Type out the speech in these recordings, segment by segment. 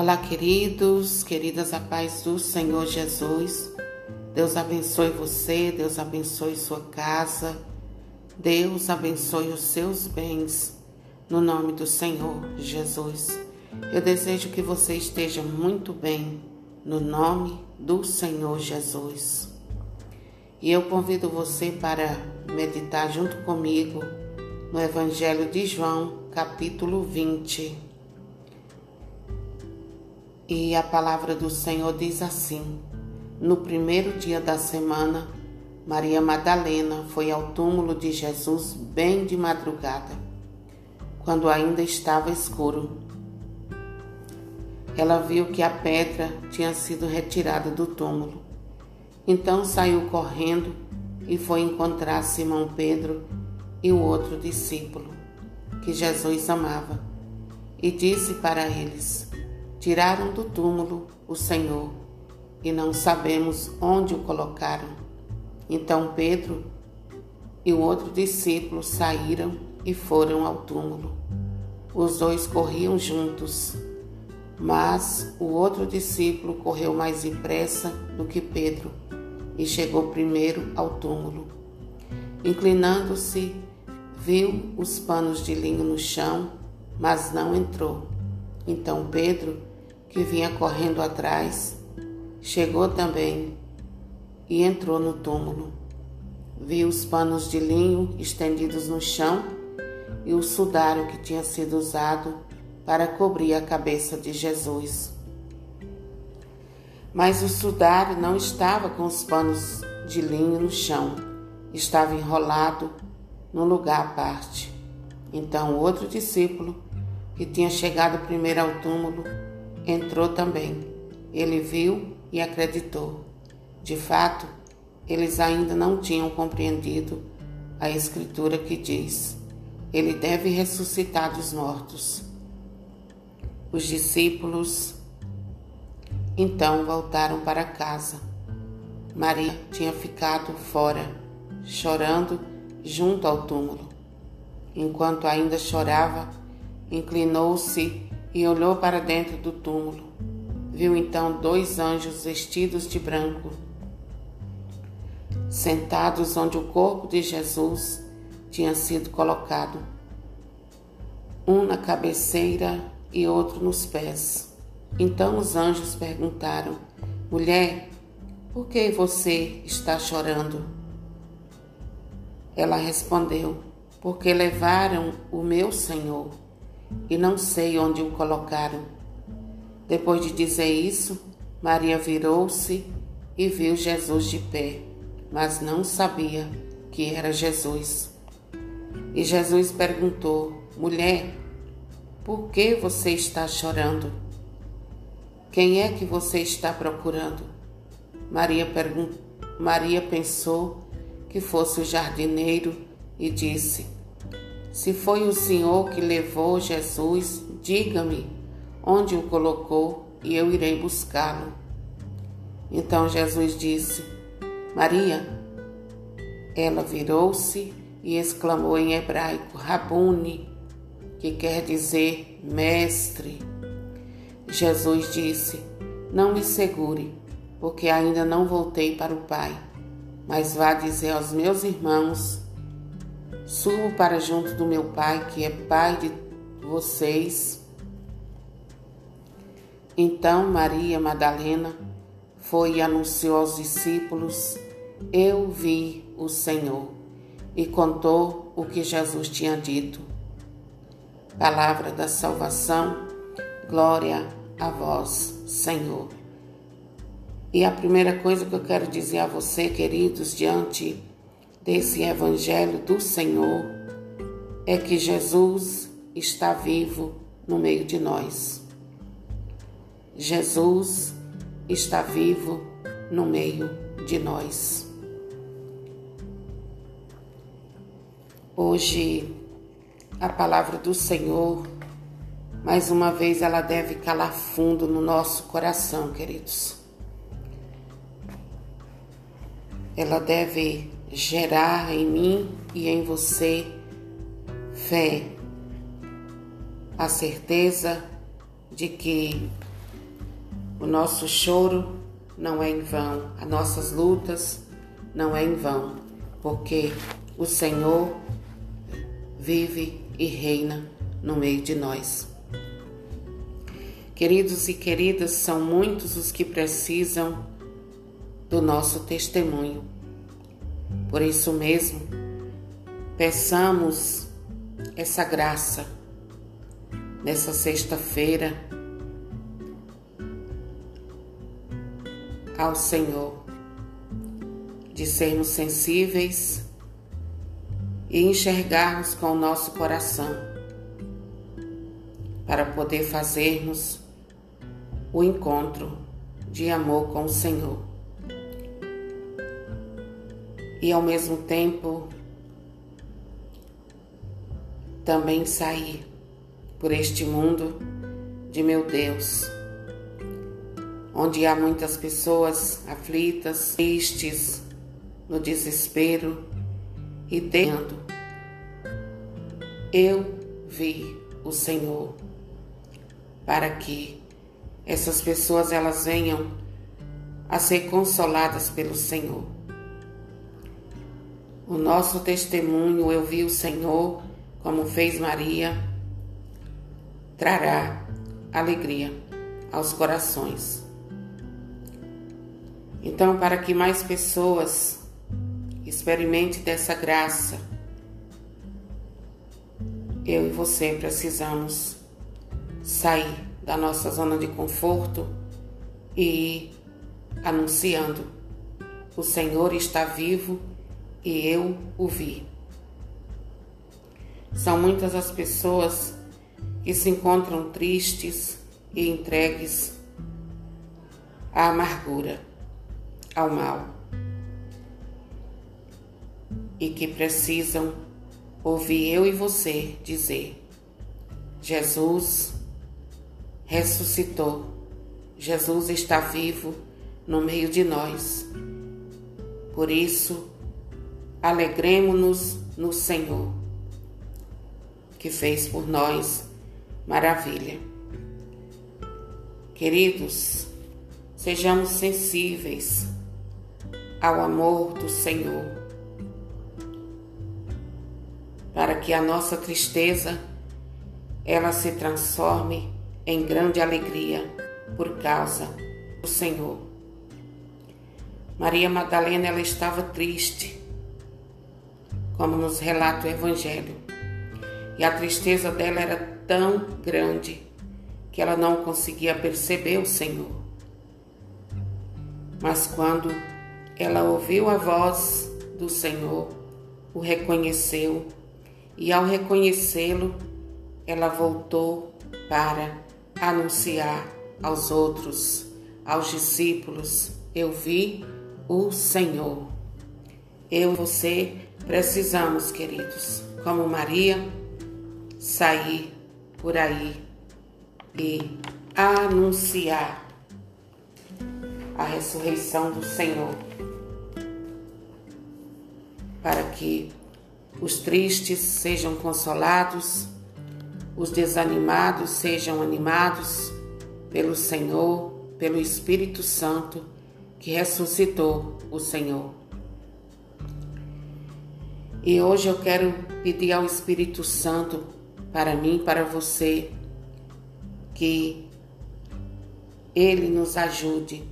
Olá, queridos, queridas, a paz do Senhor Jesus. Deus abençoe você, Deus abençoe sua casa, Deus abençoe os seus bens, no nome do Senhor Jesus. Eu desejo que você esteja muito bem, no nome do Senhor Jesus. E eu convido você para meditar junto comigo no Evangelho de João, capítulo 20. E a palavra do Senhor diz assim: No primeiro dia da semana, Maria Madalena foi ao túmulo de Jesus bem de madrugada, quando ainda estava escuro. Ela viu que a pedra tinha sido retirada do túmulo. Então saiu correndo e foi encontrar Simão Pedro e o outro discípulo, que Jesus amava, e disse para eles: Tiraram do túmulo o Senhor e não sabemos onde o colocaram. Então Pedro e o outro discípulo saíram e foram ao túmulo. Os dois corriam juntos, mas o outro discípulo correu mais depressa do que Pedro e chegou primeiro ao túmulo. Inclinando-se, viu os panos de linho no chão, mas não entrou. Então Pedro que vinha correndo atrás, chegou também e entrou no túmulo. Viu os panos de linho estendidos no chão e o sudário que tinha sido usado para cobrir a cabeça de Jesus. Mas o sudário não estava com os panos de linho no chão, estava enrolado num lugar à parte. Então, outro discípulo, que tinha chegado primeiro ao túmulo, entrou também. Ele viu e acreditou. De fato, eles ainda não tinham compreendido a escritura que diz: Ele deve ressuscitar dos mortos. Os discípulos então voltaram para casa. Maria tinha ficado fora, chorando junto ao túmulo. Enquanto ainda chorava, inclinou-se e olhou para dentro do túmulo. Viu então dois anjos vestidos de branco, sentados onde o corpo de Jesus tinha sido colocado, um na cabeceira e outro nos pés. Então os anjos perguntaram: Mulher, por que você está chorando? Ela respondeu: Porque levaram o meu Senhor e não sei onde o colocaram. Depois de dizer isso, Maria virou-se e viu Jesus de pé, mas não sabia que era Jesus. E Jesus perguntou: Mulher, por que você está chorando? Quem é que você está procurando? Maria, pergun Maria pensou que fosse o jardineiro e disse: se foi o Senhor que levou Jesus, diga-me onde o colocou e eu irei buscá-lo. Então Jesus disse: Maria. Ela virou-se e exclamou em hebraico: Rabuni, que quer dizer mestre. Jesus disse: Não me segure, porque ainda não voltei para o Pai, mas vá dizer aos meus irmãos Subo para junto do meu Pai, que é Pai de vocês. Então Maria Madalena foi e anunciou aos discípulos: Eu vi o Senhor, e contou o que Jesus tinha dito. Palavra da salvação, glória a vós, Senhor. E a primeira coisa que eu quero dizer a você, queridos, diante desse Evangelho do Senhor é que Jesus está vivo no meio de nós. Jesus está vivo no meio de nós. Hoje, a palavra do Senhor, mais uma vez, ela deve calar fundo no nosso coração, queridos. Ela deve gerar em mim e em você fé, a certeza de que O nosso choro não é em vão, as nossas lutas não é em vão, porque o Senhor vive e reina no meio de nós. Queridos e queridas, são muitos os que precisam do nosso testemunho. Por isso mesmo, peçamos essa graça nessa sexta-feira ao Senhor, de sermos sensíveis e enxergarmos com o nosso coração para poder fazermos o encontro de amor com o Senhor. E ao mesmo tempo também sair por este mundo de meu Deus, onde há muitas pessoas aflitas, tristes, no desespero e tendo. Eu vi o Senhor para que essas pessoas elas venham a ser consoladas pelo Senhor. O nosso testemunho, eu vi o Senhor, como fez Maria, trará alegria aos corações. Então, para que mais pessoas experimentem dessa graça, eu e você precisamos sair da nossa zona de conforto e ir anunciando: o Senhor está vivo e eu o vi. São muitas as pessoas que se encontram tristes e entregues à amargura, ao mal, e que precisam ouvir eu e você dizer: Jesus ressuscitou, Jesus está vivo no meio de nós. Por isso, alegremos-nos no Senhor, que fez por nós maravilha. Queridos, sejamos sensíveis ao amor do Senhor, para que a nossa tristeza ela se transforme em grande alegria por causa do Senhor. Maria Madalena ela estava triste, como nos relata o Evangelho, e a tristeza dela era tão grande que ela não conseguia perceber o Senhor. Mas quando ela ouviu a voz do Senhor, o reconheceu, e ao reconhecê-lo, ela voltou para anunciar aos outros, aos discípulos: Eu vi o Senhor. Eu você precisamos, queridos, como Maria, sair por aí e anunciar a ressurreição do Senhor, para que os tristes sejam consolados, os desanimados sejam animados pelo Senhor, pelo Espírito Santo que ressuscitou o Senhor. E hoje eu quero pedir ao Espírito Santo para mim, para você, que Ele nos ajude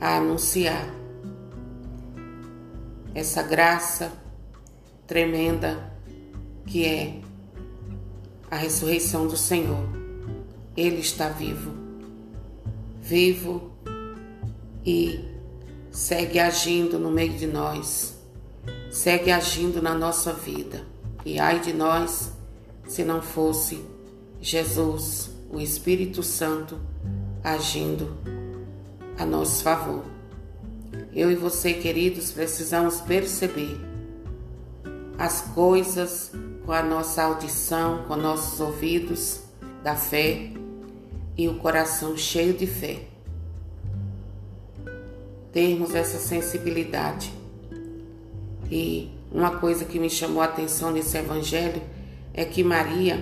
a anunciar essa graça tremenda que é a ressurreição do Senhor. Ele está vivo, vivo e segue agindo no meio de nós, segue agindo na nossa vida. E ai de nós se não fosse Jesus, o Espírito Santo, agindo a nosso favor. Eu e você, queridos, precisamos perceber as coisas com a nossa audição, com nossos ouvidos da fé e o coração cheio de fé. Termos essa sensibilidade e uma coisa que me chamou a atenção nesse evangelho é que Maria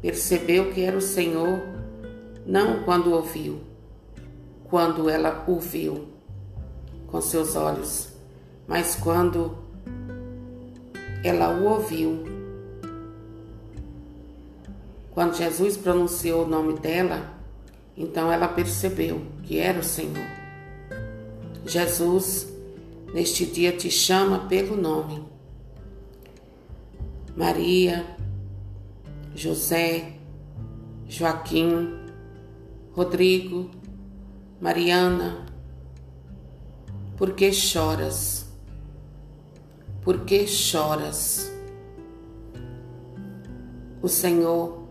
percebeu que era o Senhor não quando ouviu, quando ela o viu com seus olhos, mas quando ela o ouviu. Quando Jesus pronunciou o nome dela, então ela percebeu que era o Senhor. Jesus, neste dia, te chama pelo nome. Maria, José, Joaquim, Rodrigo, Mariana, por que choras? Por que choras? O Senhor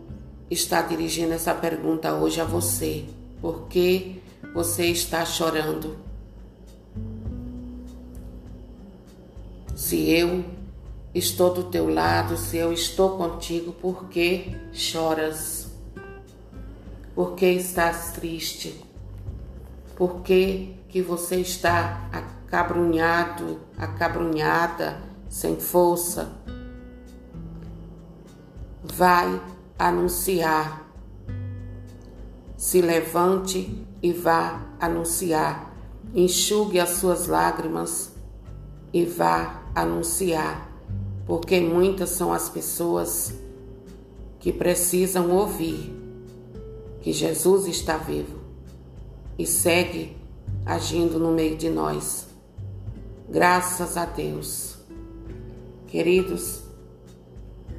está dirigindo essa pergunta hoje a você. Por que você está chorando? Se eu estou do teu lado, se eu estou contigo, por que choras? Por que estás triste? Por que, que você está acabrunhado, acabrunhada, sem força? Vai anunciar. Se levante e vá anunciar. Enxugue as suas lágrimas e vá anunciar, porque muitas são as pessoas que precisam ouvir que Jesus está vivo e segue agindo no meio de nós. Graças a Deus. Queridos,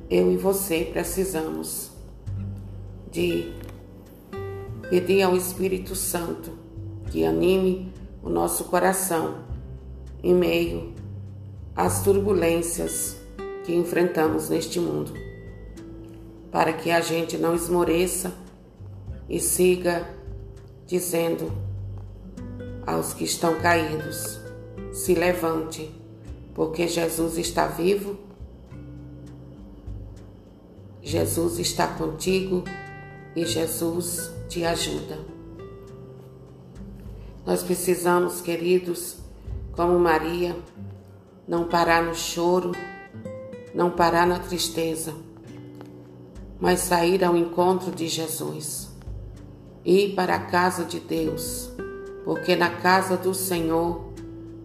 eu e você precisamos de pedir ao Espírito Santo que anime o nosso coração em meio às turbulências que enfrentamos neste mundo, para que a gente não esmoreça e siga dizendo aos que estão caídos: se levante, porque Jesus está vivo Jesus está contigo e Jesus te ajuda. Nós precisamos, queridos, como Maria, não parar no choro, não parar na tristeza, mas sair ao encontro de Jesus, ir para a casa de Deus, porque na casa do Senhor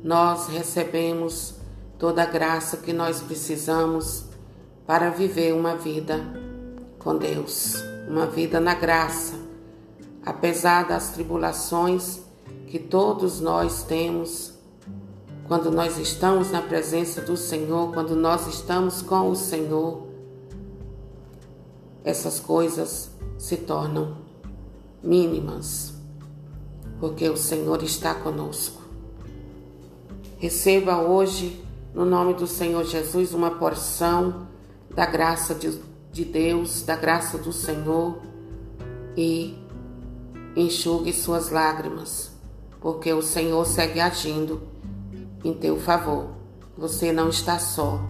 nós recebemos toda a graça que nós precisamos para viver uma vida com Deus, uma vida na graça, apesar das tribulações que todos nós temos quando nós estamos na presença do Senhor, quando nós estamos com o Senhor, essas coisas se tornam mínimas, porque o Senhor está conosco. Receba hoje, no nome do Senhor Jesus, uma porção da graça de, de Deus, da graça do Senhor e enxugue suas lágrimas, porque o Senhor segue agindo em teu favor. Você não está só.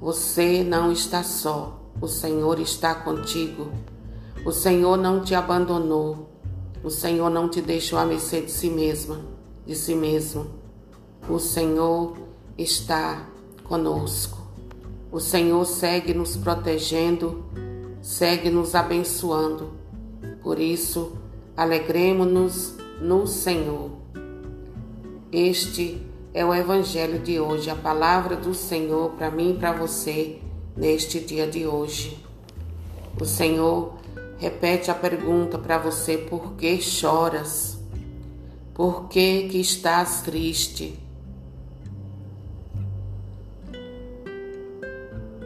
Você não está só. O Senhor está contigo. O Senhor não te abandonou. O Senhor não te deixou à mercê de si mesma, de si mesmo. O Senhor está conosco. O Senhor segue nos protegendo, segue nos abençoando. Por isso, alegremos-nos no Senhor. Este é o Evangelho de hoje, a palavra do Senhor para mim e para você neste dia de hoje. O Senhor repete a pergunta para você: por que choras? Por que, que estás triste?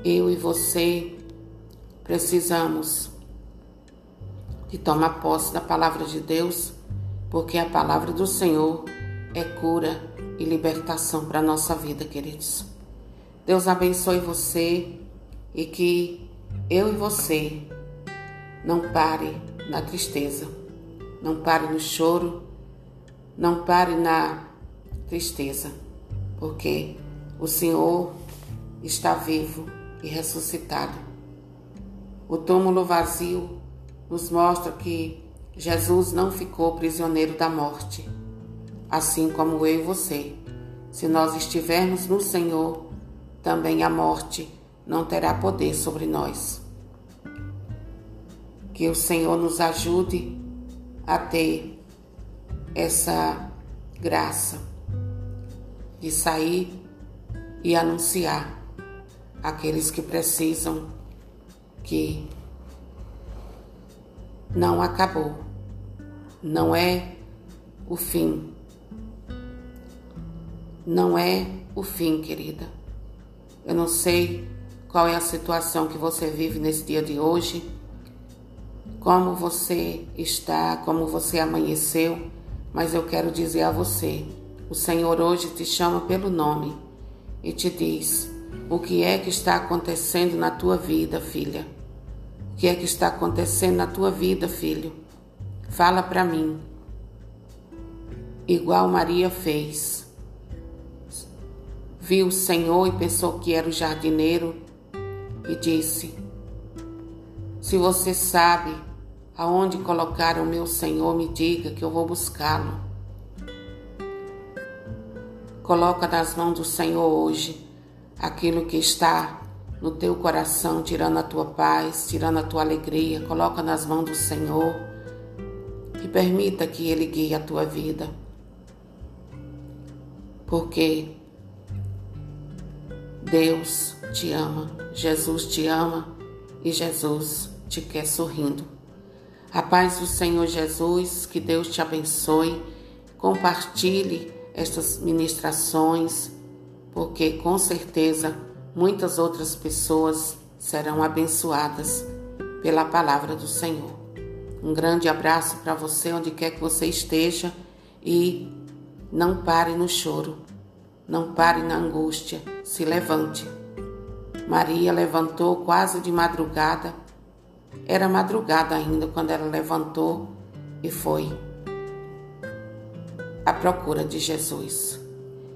eu e você precisamos de tomar posse da palavra de Deus, porque a palavra do Senhor é cura e libertação para a nossa vida, queridos. Deus abençoe você e que eu e você não pare na tristeza, não pare no choro, não pare na tristeza, porque o Senhor está vivo e ressuscitado. O túmulo vazio nos mostra que Jesus não ficou prisioneiro da morte, assim como eu e você. Se nós estivermos no Senhor, também a morte não terá poder sobre nós. Que o Senhor nos ajude a ter essa graça de sair e anunciar aqueles que precisam que não acabou, não é o fim, não é o fim, querida. Eu não sei qual é a situação que você vive nesse dia de hoje, como você está, como você amanheceu, mas eu quero dizer a você: o Senhor hoje te chama pelo nome e te diz o que é que está acontecendo na tua vida, filha. O que é que está acontecendo na tua vida, filho? Fala para mim. Igual Maria fez. Viu o Senhor e pensou que era o jardineiro e disse: Se você sabe aonde colocar o meu Senhor, me diga que eu vou buscá-lo. Coloca nas mãos do Senhor hoje aquilo que está no teu coração, tirando a tua paz, tirando a tua alegria. Coloca nas mãos do Senhor e permita que Ele guie a tua vida. Porque Deus te ama, Jesus te ama e Jesus te quer sorrindo. A paz do Senhor Jesus, que Deus te abençoe. Compartilhe estas ministrações, porque com certeza muitas outras pessoas serão abençoadas pela palavra do Senhor. Um grande abraço para você, onde quer que você esteja, e não pare no choro, não pare na angústia, se levante. Maria levantou quase de madrugada. Era madrugada ainda quando ela levantou e foi à procura de Jesus.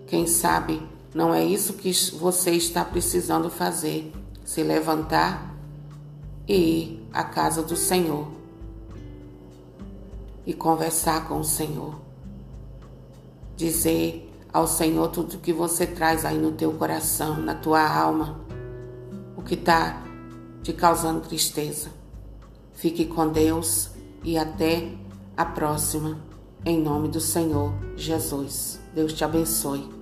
Quem sabe não é isso que você está precisando fazer: se levantar e ir à casa do Senhor e conversar com o Senhor. Dizer ao Senhor tudo que você traz aí no teu coração, na tua alma, o que está te causando tristeza. Fique com Deus e até a próxima. Em nome do Senhor Jesus. Deus te abençoe.